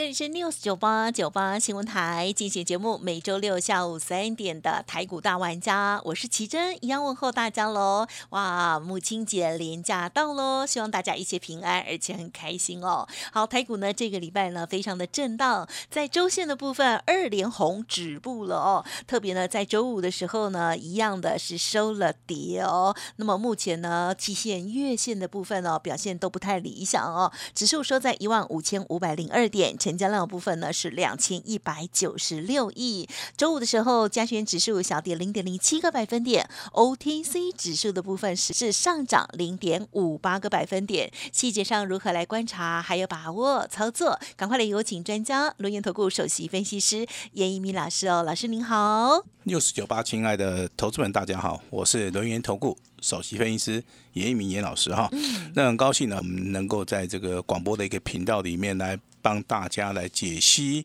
这里是 News 九八九八新闻台进行节目，每周六下午三点的台股大玩家，我是奇珍，一样问候大家喽。哇，母亲节连假到喽，希望大家一切平安，而且很开心哦。好，台股呢这个礼拜呢非常的震荡，在周线的部分二连红止步了哦。特别呢在周五的时候呢，一样的是收了跌哦。那么目前呢，期线、月线的部分哦表现都不太理想哦，指数收在一万五千五百零二点。成交量的部分呢是两千一百九十六亿。周五的时候，加权指数小跌零点零七个百分点，OTC 指数的部分是是上涨零点五八个百分点。细节上如何来观察，还有把握操作，赶快来有请专家轮研投顾首席分析师严一鸣老师哦，老师您好。六四九八，亲爱的投资们，大家好，我是轮研投顾首席分析师严一鸣严老师哈。那很高兴呢，我们能够在这个广播的一个频道里面来。帮大家来解析，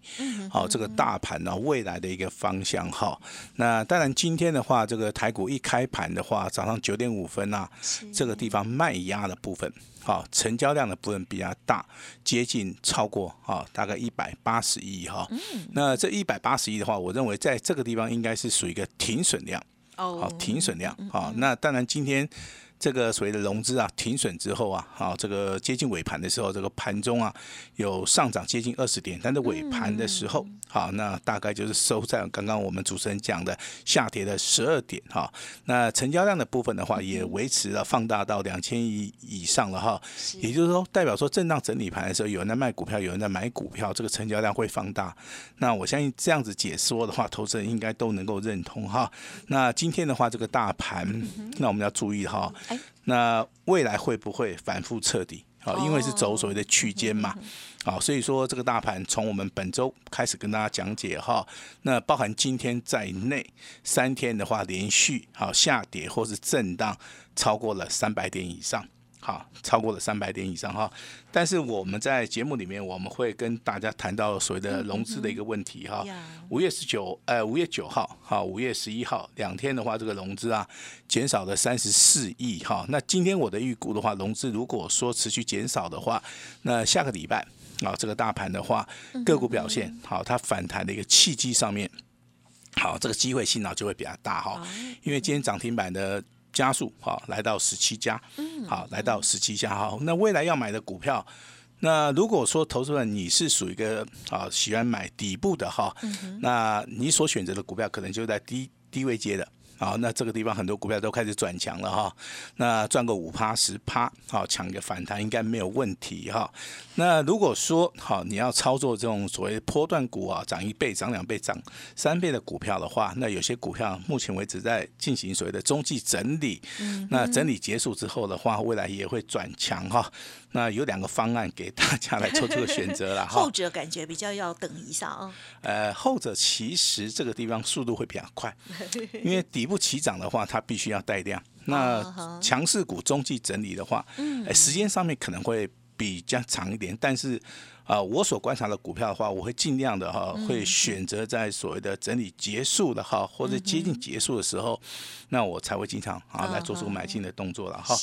好这个大盘呢未来的一个方向哈。那当然今天的话，这个台股一开盘的话，早上九点五分啊，这个地方卖压的部分，好成交量的部分比较大，接近超过啊大概一百八十亿哈。那这一百八十亿的话，我认为在这个地方应该是属于一个停损量，好停损量好。那当然今天。这个所谓的融资啊停损之后啊，好，这个接近尾盘的时候，这个盘中啊有上涨接近二十点，但是尾盘的时候，好，那大概就是收在刚刚我们主持人讲的下跌的十二点哈。那成交量的部分的话，也维持了放大到两千亿以上了哈。也就是说，代表说震荡整理盘的时候，有人在卖股票，有人在买股票，这个成交量会放大。那我相信这样子解说的话，投资人应该都能够认同哈。那今天的话，这个大盘，那我们要注意哈。那未来会不会反复彻底？啊，因为是走所谓的区间嘛，好，所以说这个大盘从我们本周开始跟大家讲解哈，那包含今天在内三天的话，连续好下跌或是震荡超过了三百点以上。好，超过了三百点以上哈，但是我们在节目里面我们会跟大家谈到所谓的融资的一个问题哈。五月十九，呃，五月九号，好，五月十一号两天的话，这个融资啊减少了三十四亿哈。那今天我的预估的话，融资如果说持续减少的话，那下个礼拜啊，这个大盘的话，个股表现好，它反弹的一个契机上面，好，这个机会性呢就会比较大哈，因为今天涨停板的。加速好，来到十七家，好，来到十七家好。那未来要买的股票，那如果说投资人你是属于一个啊喜欢买底部的哈，那你所选择的股票可能就在低低位接的。好，那这个地方很多股票都开始转强了哈，那赚个五趴十趴，好抢个反弹应该没有问题哈。那如果说好你要操作这种所谓波段股啊，涨一倍、涨两倍、涨三倍的股票的话，那有些股票目前为止在进行所谓的中继整理，那整理结束之后的话，未来也会转强哈。那有两个方案给大家来做这个选择了 哈。后者感觉比较要等一下啊。呃，后者其实这个地方速度会比较快，因为底部起涨的话，它必须要带量。那强势股中继整理的话，哎，时间上面可能会比较长一点，但是。啊，我所观察的股票的话，我会尽量的哈，会选择在所谓的整理结束的哈，或者接近结束的时候，那我才会经常啊来做出买进的动作了哈。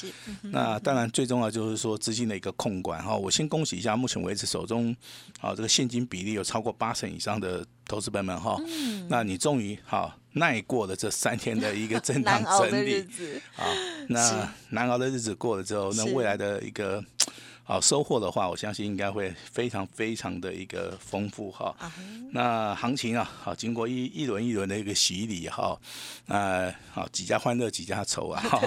那当然最重要就是说资金的一个控管哈。我先恭喜一下，目前为止手中啊这个现金比例有超过八成以上的投资朋友们哈。那你终于好耐过了这三天的一个震荡 整理。啊，那难熬的日子过了之后，那未来的一个。好收获的话，我相信应该会非常非常的一个丰富哈。那行情啊，好经过一一轮一轮的一个洗礼哈，那好几家欢乐几家愁啊哈。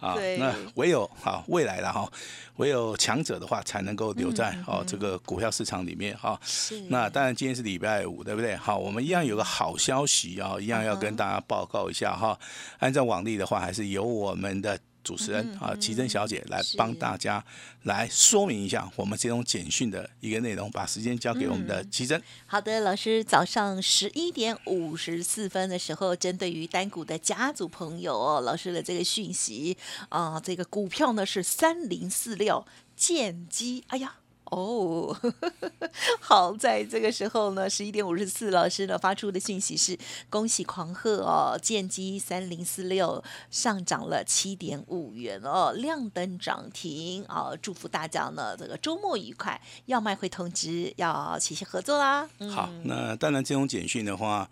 啊，那唯有好未来了哈，唯有强者的话才能够留在哦这个股票市场里面哈。那当然今天是礼拜五，对不对？好，我们一样有个好消息啊，一样要跟大家报告一下哈。按照往例的话，还是由我们的。主持人啊，奇珍小姐来帮大家来说明一下我们这种简讯的一个内容，把时间交给我们的奇珍。好的，老师，早上十一点五十四分的时候，针对于单股的家族朋友哦，老师的这个讯息啊、这个股票呢是三零四六建机，哎呀。哦，好，在这个时候呢，十一点五十四，老师呢发出的讯息是恭喜狂贺哦，剑机三零四六上涨了七点五元哦，亮灯涨停啊、祝福大家呢这个周末愉快，要卖会通知，要齐心合作啦。好，那当然这种简讯的话，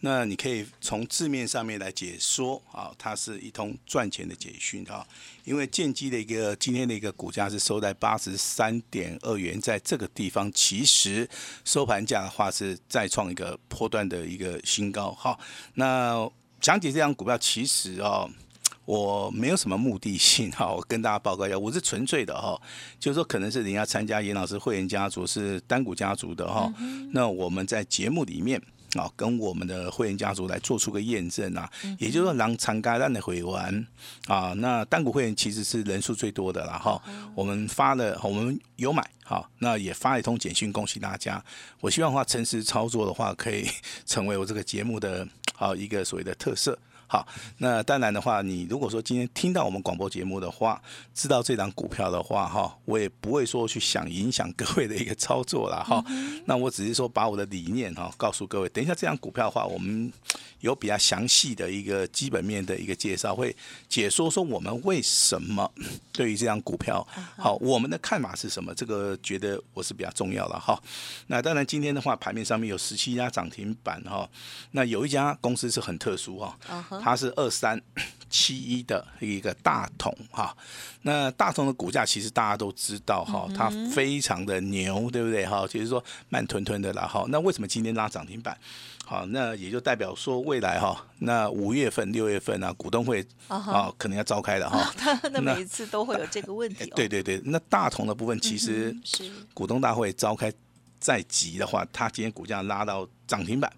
那你可以从字面上面来解说啊，它是一通赚钱的简讯啊。因为建机的一个今天的一个股价是收在八十三点二元，在这个地方其实收盘价的话是再创一个波段的一个新高。好，那讲解这张股票其实哦。我没有什么目的性哈，我跟大家报告一下，我是纯粹的哈，就是说可能是人家参加严老师会员家族是单股家族的哈，那我们在节目里面。啊，跟我们的会员家族来做出个验证啊，也就是说，让长嘎蛋的回完啊，那单股会员其实是人数最多的啦哈。我们发了，我们有买好，那也发一通简讯，恭喜大家。我希望的话，诚实操作的话，可以 成为我这个节目的啊一个所谓的特色。好，那当然的话，你如果说今天听到我们广播节目的话，知道这档股票的话，哈，我也不会说去想影响各位的一个操作了，哈。那我只是说把我的理念哈告诉各位。等一下这档股票的话，我们有比较详细的一个基本面的一个介绍，会解说说我们为什么 对于这张股票，好，我们的看法是什么？这个觉得我是比较重要了哈。那当然今天的话，盘面上面有十七家涨停板哈，那有一家公司是很特殊哈。它是二三七一的一个大同哈，那大同的股价其实大家都知道哈，它非常的牛，对不对哈？就是说慢吞吞的啦哈。那为什么今天拉涨停板？好，那也就代表说未来哈，那五月份、六月份啊，股东会啊可能要召开了哈。那每一次都会有这个问题、哦。对对对，那大同的部分其实股东大会召开在即的话，它今天股价拉到涨停板。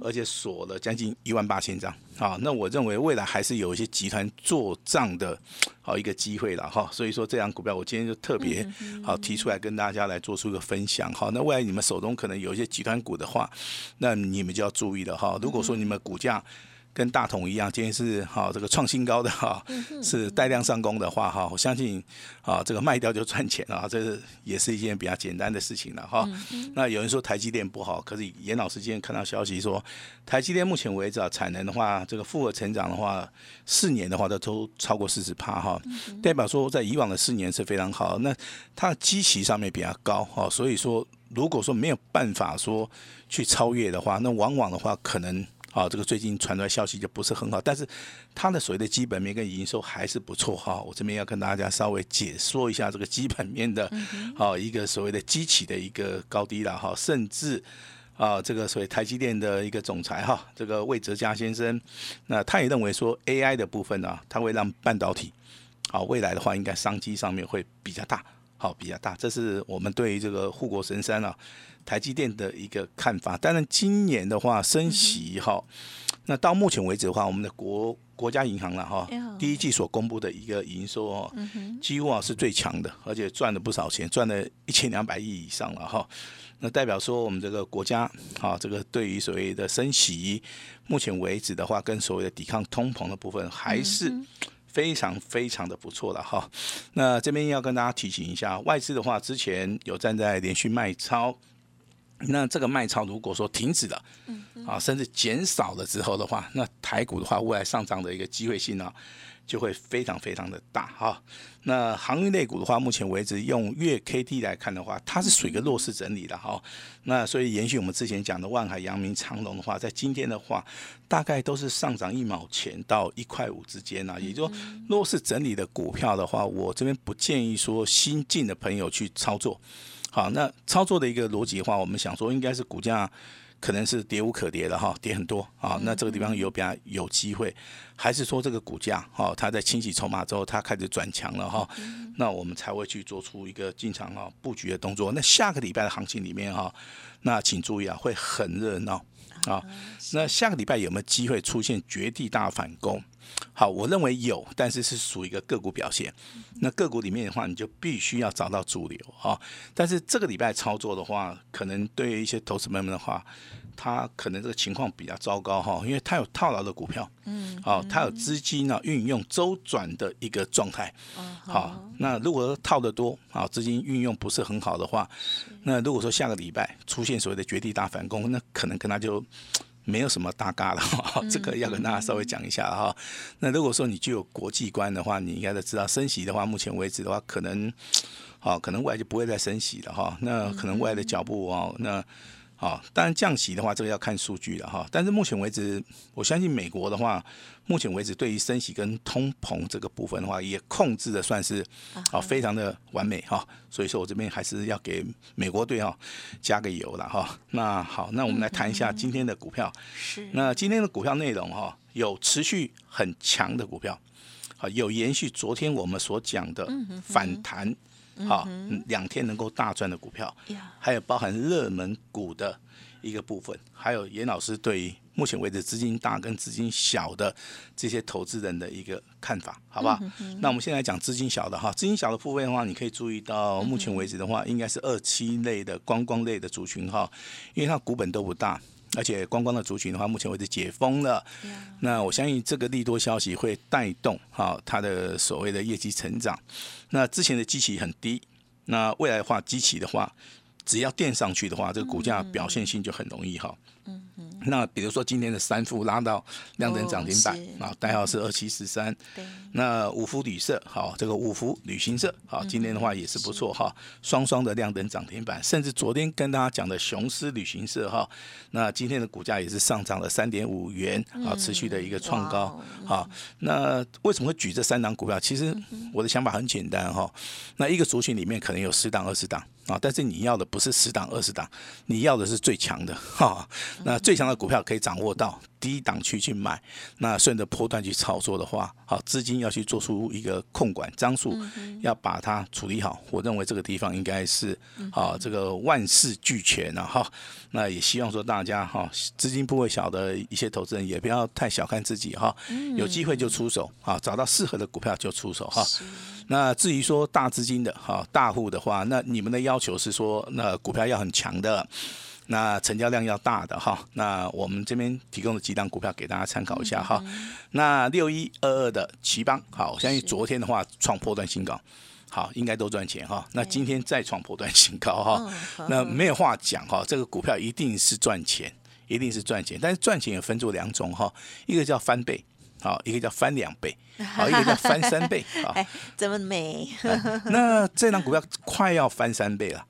而且锁了将近一万八千张啊，那我认为未来还是有一些集团做账的好一个机会了哈，所以说这张股票我今天就特别好提出来跟大家来做出一个分享哈。那未来你们手中可能有一些集团股的话，那你们就要注意了哈。如果说你们股价跟大同一样，今天是哈这个创新高的哈，是带量上攻的话哈，我相信啊这个卖掉就赚钱了，这是也是一件比较简单的事情了哈。那有人说台积电不好，可是严老师今天看到消息说，台积电目前为止啊产能的话，这个复合成长的话，四年的话都都超过四十趴哈，代表说在以往的四年是非常好。那它的基期上面比较高哈，所以说如果说没有办法说去超越的话，那往往的话可能。啊，这个最近传出来消息就不是很好，但是它的所谓的基本面跟营收还是不错哈。我这边要跟大家稍微解说一下这个基本面的，好、一个所谓的基期的一个高低了哈，甚至。啊，这个所谓台积电的一个总裁哈，这个魏哲嘉先生，那他也认为说 AI 的部分呢、它会让半导体，好未来的话应该商机上面会比较大，好比较大，这是我们对于这个护国神山啊，台积电的一个看法。当然今年的话升息哈，那到目前为止的话，我们的国国家银行了哈第一季所公布的一个营收哦，几乎啊是最强的，而且赚了不少钱，赚了一千两百亿以上了哈。那代表说我们这个国家啊，这个对于所谓的升息，目前为止的话，跟所谓的抵抗通膨的部分还是非常非常的不错了哈。那这边要跟大家提醒一下，外资的话之前有站在连续卖超。那这个卖超如果说停止了，啊，甚至减少了之后的话，那台股的话，未来上涨的一个机会性呢，就会非常非常的大哈。那航运类股的话，目前为止用月 K D 来看的话，它是属于一个弱势整理的哈。那所以延续我们之前讲的万海、阳明、长隆的话，在今天的话，大概都是上涨一毛钱到一块五之间啊。也就是说，弱势整理的股票的话，我这边不建议说新进的朋友去操作。好，那操作的一个逻辑的话，我们想说应该是股价可能是跌无可跌的哈，跌很多啊。那这个地方有比较有机会，还是说这个股价哦，它在清洗筹码之后，它开始转强了哈，那我们才会去做出一个进场啊布局的动作。那下个礼拜的行情里面哈，那请注意啊，会很热闹啊。那下个礼拜有没有机会出现绝地大反攻？好，我认为有，但是是属于一个个股表现。那个股里面的话，你就必须要找到主流啊。但是这个礼拜操作的话，可能对于一些投资朋友们的话，他可能这个情况比较糟糕哈，因为他有套牢的股票，嗯，好，他有资金呢运用周转的一个状态，好，那如果说套得多，啊，资金运用不是很好的话，那如果说下个礼拜出现所谓的绝地大反攻，那可能跟他就没有什么大嘎了，这个要跟大家稍微讲一下哈。那如果说你具有国际观的话，你应该都知道升息的话，目前为止的话，可能，好，可能未来就不会再升息了哈。那可能未来的脚步哦，那。好，当然降息的话，这个要看数据了哈。但是目前为止，我相信美国的话，目前为止对于升息跟通膨这个部分的话，也控制的算是啊非常的完美哈。所以说我这边还是要给美国队哈加个油了哈。那好，那我们来谈一下今天的股票。是。那今天的股票内容哈，有持续很强的股票，好，有延续昨天我们所讲的反弹。好，两天能够大赚的股票，还有包含热门股的一个部分，还有严老师对于目前为止资金大跟资金小的这些投资人的一个看法，好不好？那我们现在讲资金小的哈，资金小的部分的话，你可以注意到目前为止的话，应该是二期类的观光类的族群哈，因为它股本都不大。而且观光的族群的话，目前为止解封了，那我相信这个利多消息会带动哈它的所谓的业绩成长。那之前的基期很低，那未来的话基期的话，只要垫上去的话，这个股价表现性就很容易哈。嗯嗯。那比如说今天的三富拉到亮灯涨停板啊，代号是二七四三。那五福旅社好，这个五福旅行社好，今天的话也是不错哈，双双的亮灯涨停板，甚至昨天跟大家讲的雄狮旅行社哈，那今天的股价也是上涨了三点五元啊，持续的一个创高好，那为什么会举这三档股票？其实我的想法很简单哈，那一个族群里面可能有十档二十档啊，但是你要的不是十档二十档，你要的是最强的哈，那最强的。股票可以掌握到低档区去买，那顺着波段去操作的话，好，资金要去做出一个控管张数，要把它处理好。我认为这个地方应该是啊，这个万事俱全了哈。那也希望说大家哈，资金部位小的一些投资人也不要太小看自己哈，有机会就出手啊，找到适合的股票就出手哈。那至于说大资金的哈大户的话，那你们的要求是说，那股票要很强的。那成交量要大的哈，那我们这边提供的几档股票给大家参考一下哈。那六一二二的奇邦，好，我相信昨天的话创破断新高，好，应该都赚钱哈。那今天再创破断新高哈，那没有话讲哈，这个股票一定是赚钱，一定是赚钱。但是赚钱也分作两种哈，一个叫翻倍，好，一个叫翻两倍，好，一个叫翻三倍，好，这么美。那这档股票快要翻三倍了。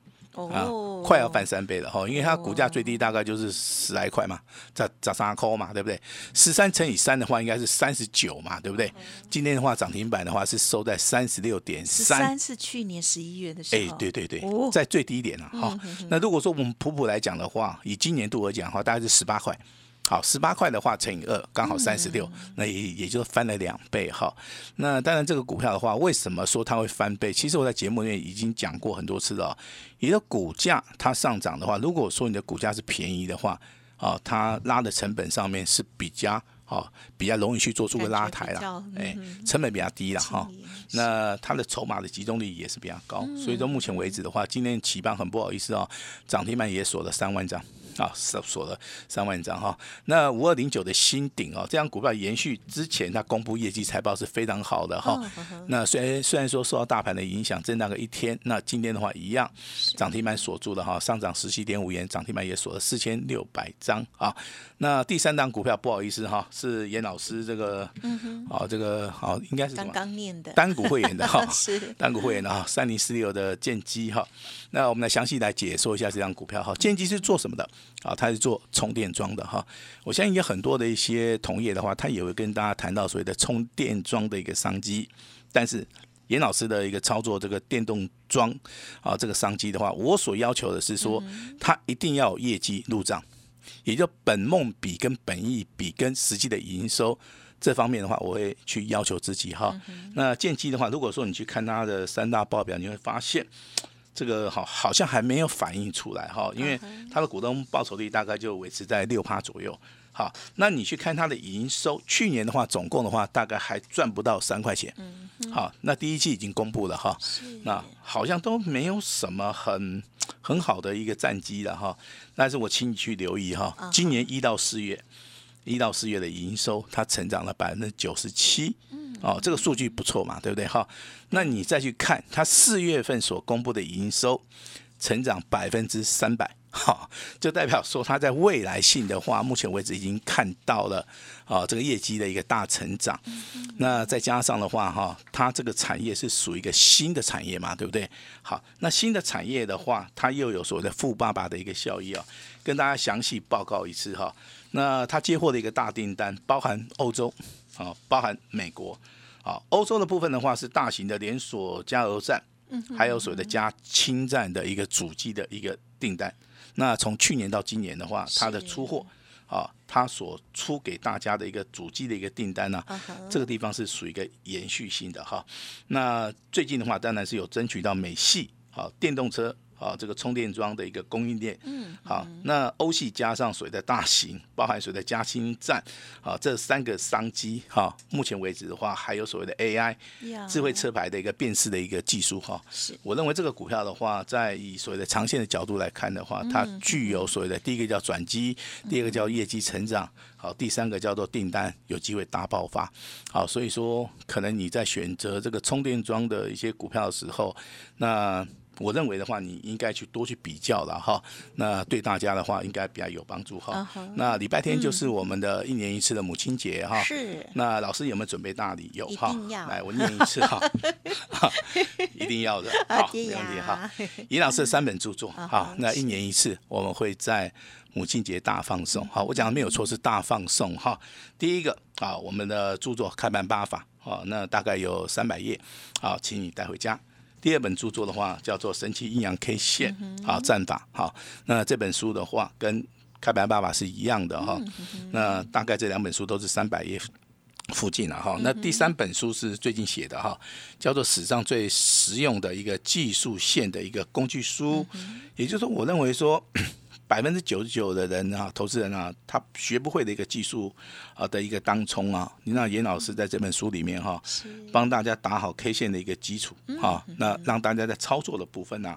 啊，快要翻三倍了哈，因为它股价最低大概就是十来块嘛，涨涨三块嘛，对不对？十三乘以三的话，应该是三十九嘛，对不对？今天的话，涨停板的话是收在三十六点三，是去年十一月的时候。哎，对对对，在最低点了哈。那如果说我们普普来讲的话，以今年度而讲的话，大概是十八块。好，十八块的话乘以二，刚好三十六，那也也就翻了两倍哈。那当然，这个股票的话，为什么说它会翻倍？其实我在节目里面已经讲过很多次了。你的股价它上涨的话，如果说你的股价是便宜的话，啊，它拉的成本上面是比较啊比较容易去做出个拉抬了，哎，成本比较低了哈。那它的筹码的集中力也是比较高，所以说目前为止的话，今天起棒很不好意思哦，涨停板也锁了三万张。啊，锁锁了三万张哈。那五二零九的新顶哦，这张股票延续之前它公布业绩财报是非常好的哈。那虽然虽然说受到大盘的影响，震荡个一天，那今天的话一样涨停板锁住了哈，上涨十七点五元，涨停板也锁了四千六百张啊。那第三档股票不好意思哈，是严老师这个，啊这个好应该是刚刚念的单股会员的哈，是单股会员的哈，三零四六的建机哈。那我们来详细来解说一下这张股票哈，建机是做什么的？啊，它是做充电桩的哈。我相信有很多的一些同业的话，他也会跟大家谈到所谓的充电桩的一个商机。但是严老师的一个操作这个电动桩啊，这个商机的话，我所要求的是说，它一定要有业绩入账。也就本梦比跟本意比跟实际的营收这方面的话，我会去要求自己哈。那建机的话，如果说你去看它的三大报表，你会发现这个好好像还没有反映出来哈，因为它的股东报酬率大概就维持在六趴左右。好，那你去看它的营收，去年的话总共的话大概还赚不到三块钱。好，那第一季已经公布了哈，那好像都没有什么很很好的一个战绩了哈。但是我请你去留意哈，今年一到四月，一到四月的营收它成长了百分之九十七。哦，这个数据不错嘛，对不对？哈，那你再去看它四月份所公布的营收，成长百分之三百，哈，就代表说它在未来性的话，目前为止已经看到了啊，这个业绩的一个大成长。那再加上的话，哈，它这个产业是属于一个新的产业嘛，对不对？好，那新的产业的话，它又有所谓的富爸爸的一个效益啊，跟大家详细报告一次哈。那它接获的一个大订单，包含欧洲。啊，包含美国，啊，欧洲的部分的话是大型的连锁加油站，嗯，还有所谓的加氢站的一个主机的一个订单。那从去年到今年的话，它的出货，啊，它所出给大家的一个主机的一个订单呢，这个地方是属于一个延续性的哈。那最近的话，当然是有争取到美系，啊，电动车。啊，这个充电桩的一个供应链，嗯，好，那欧系加上水的大型，包含水的加氢站，啊，这三个商机，哈，目前为止的话，还有所谓的 AI 智慧车牌的一个辨识的一个技术，哈，是，我认为这个股票的话，在以所谓的长线的角度来看的话，它具有所谓的第一个叫转机，第二个叫业绩成长，好，第三个叫做订单有机会大爆发，好，所以说可能你在选择这个充电桩的一些股票的时候，那。我认为的话，你应该去多去比较了哈。那对大家的话，应该比较有帮助哈。那礼拜天就是我们的一年一次的母亲节哈。是。那老师有没有准备大礼？有哈。来，我念一次哈。一定要的。好，没问题哈。尹老师的三本著作哈，那一年一次，我们会在母亲节大放送。好，我讲的没有错，是大放送哈。第一个啊，我们的著作《开盘八法》好，那大概有三百页，好，请你带回家。第二本著作的话叫做《神奇阴阳 K 线》啊战法。好，那这本书的话跟开盘爸爸是一样的哈，那大概这两本书都是三百页附近了哈。那第三本书是最近写的哈，叫做史上最实用的一个技术线的一个工具书，也就是说，我认为说。百分之九十九的人啊，投资人啊，他学不会的一个技术啊的一个当冲啊，你让严老师在这本书里面哈，帮大家打好 K 线的一个基础啊，那让大家在操作的部分呢，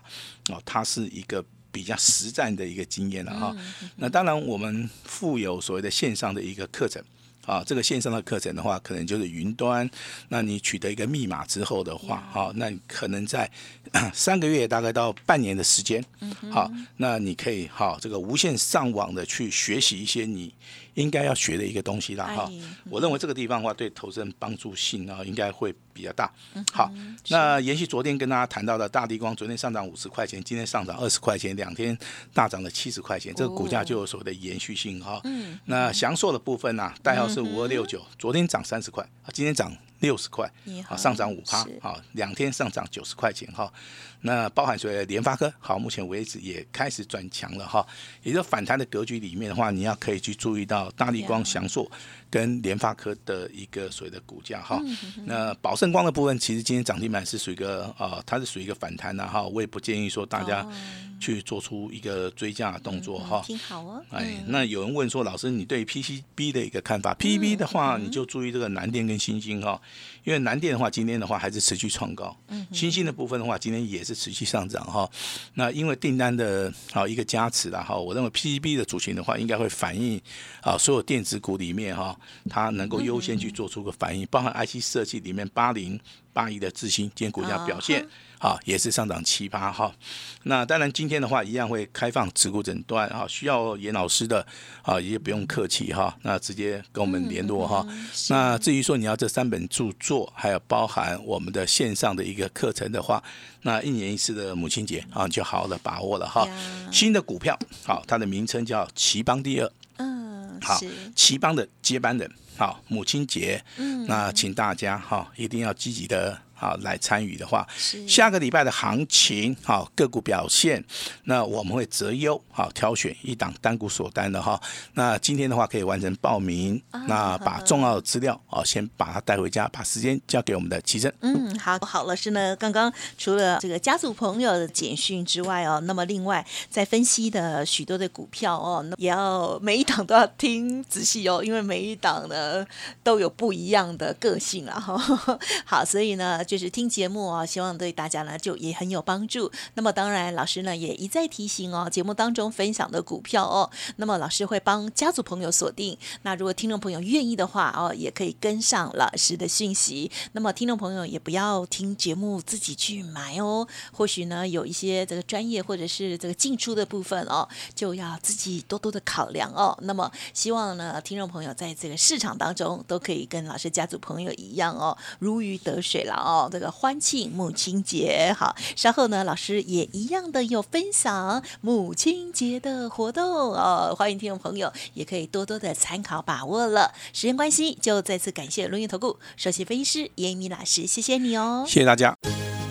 哦，它是一个比较实战的一个经验了哈。那当然，我们附有所谓的线上的一个课程。啊，这个线上的课程的话，可能就是云端。那你取得一个密码之后的话，好，那可能在 三个月大概到半年的时间，好，那你可以好这个无线上网的去学习一些你。应该要学的一个东西啦哈，我认为这个地方的话，对投资人帮助性啊，应该会比较大。好，那延续昨天跟大家谈到的大地光，昨天上涨五十块钱，今天上涨二十块钱，两天大涨了七十块钱，这个股价就有所谓的延续性哈。那祥硕的部分呢，代号是五二六九，昨天涨三十块，今天涨六十块，啊上涨五趴，啊两天上涨九十块钱哈。那包含所谓联发科，好，目前为止也开始转强了哈。也就反弹的格局里面的话，你要可以去注意到大力光、翔硕跟联发科的一个所谓的股价哈。那宝盛光的部分，其实今天涨停板是属于一个啊，它是属于一个反弹的哈。我也不建议说大家去做出一个追加的动作哈。挺好哦。哎，那有人问说，老师你对 PCB 的一个看法？PCB 的话，你就注意这个南电跟新星哈，因为南电的话，今天的话还是持续创高。嗯。新兴的部分的话，今天也是。持续上涨哈，那因为订单的啊一个加持了哈，我认为 PCB 的主群的话，应该会反映啊所有电子股里面哈，它能够优先去做出个反应，包含 IC 设计里面八零八一的智新今天股价表现。好，也是上涨七八哈。那当然，今天的话一样会开放持股诊断啊，需要严老师的啊，也不用客气哈，那直接跟我们联络哈。那至于说你要这三本著作，还有包含我们的线上的一个课程的话，那一年一次的母亲节啊，就好好的把握了哈。新的股票，好，它的名称叫奇邦第二，嗯，好，奇邦的接班人，好，母亲节，嗯，那请大家哈一定要积极的。好来参与的话，下个礼拜的行情好个股表现，那我们会择优好挑选一档单股锁单的哈。那今天的话可以完成报名，啊那把重要的资料哦先把它带回家，把时间交给我们的齐珍。嗯，好好，老师呢，刚刚除了这个家族朋友的简讯之外哦，那么另外在分析的许多的股票哦，那也要每一档都要听仔细哦，因为每一档呢都有不一样的个性啊哈。好，所以呢，就是听节目哦，希望对大家呢就也很有帮助。那么当然，老师呢也一再提醒哦，节目当中分享的股票哦，那么老师会帮家族朋友锁定。那如果听众朋友愿意的话哦，也可以跟上老师的讯息。那么听众朋友也不要听节目自己去买哦，或许呢有一些这个专业或者是这个进出的部分哦，就要自己多多的考量哦。那么希望呢听众朋友在这个市场当中都可以跟老师家族朋友一样哦，如鱼得水了哦。这个欢庆母亲节，好，稍后呢老师也一样的有分享母亲节的活动哦，欢迎听众朋友也可以多多的参考把握了。时间关系，就再次感谢轮源投顾首席分析师严米老师，谢谢你哦。谢谢大家。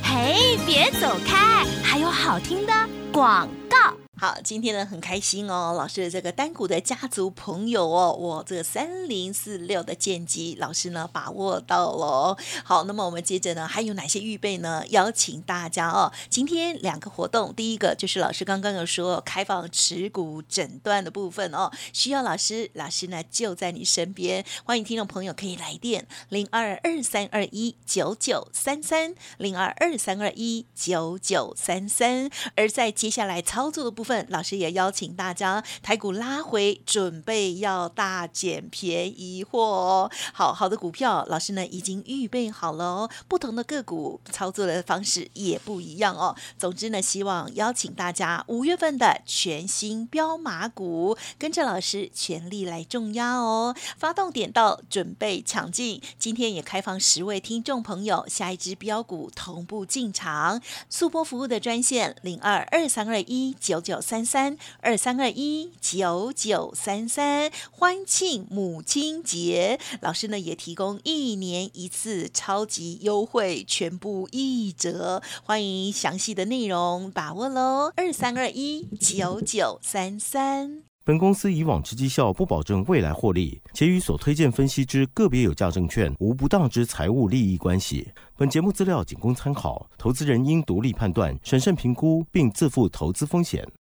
嘿，别走开，还有好听的广告。好，今天呢很开心哦，老师的这个单股的家族朋友哦，我这三零四六的剑机老师呢把握到了哦。好，那么我们接着呢还有哪些预备呢？邀请大家哦，今天两个活动，第一个就是老师刚刚有说开放持股诊断的部分哦，需要老师，老师呢就在你身边，欢迎听众朋友可以来电零二二三二一九九三三零二二三二一九九三三，而在接下来操作的部分。老师也邀请大家，台股拉回，准备要大捡便宜货哦。好好的股票，老师呢已经预备好了哦。不同的个股操作的方式也不一样哦。总之呢，希望邀请大家五月份的全新标马股，跟着老师全力来重压哦。发动点到，准备抢进。今天也开放十位听众朋友，下一支标股同步进场。速播服务的专线零二二三二一九三三二三二一九九三三，欢庆母亲节，老师呢也提供一年一次超级优惠，全部一折，欢迎详细的内容把握喽。二三二一九九三三。本公司以往之绩效不保证未来获利，且与所推荐分析之个别有价证券无不当之财务利益关系。本节目资料仅供参考，投资人应独立判断、审慎评估，并自负投资风险。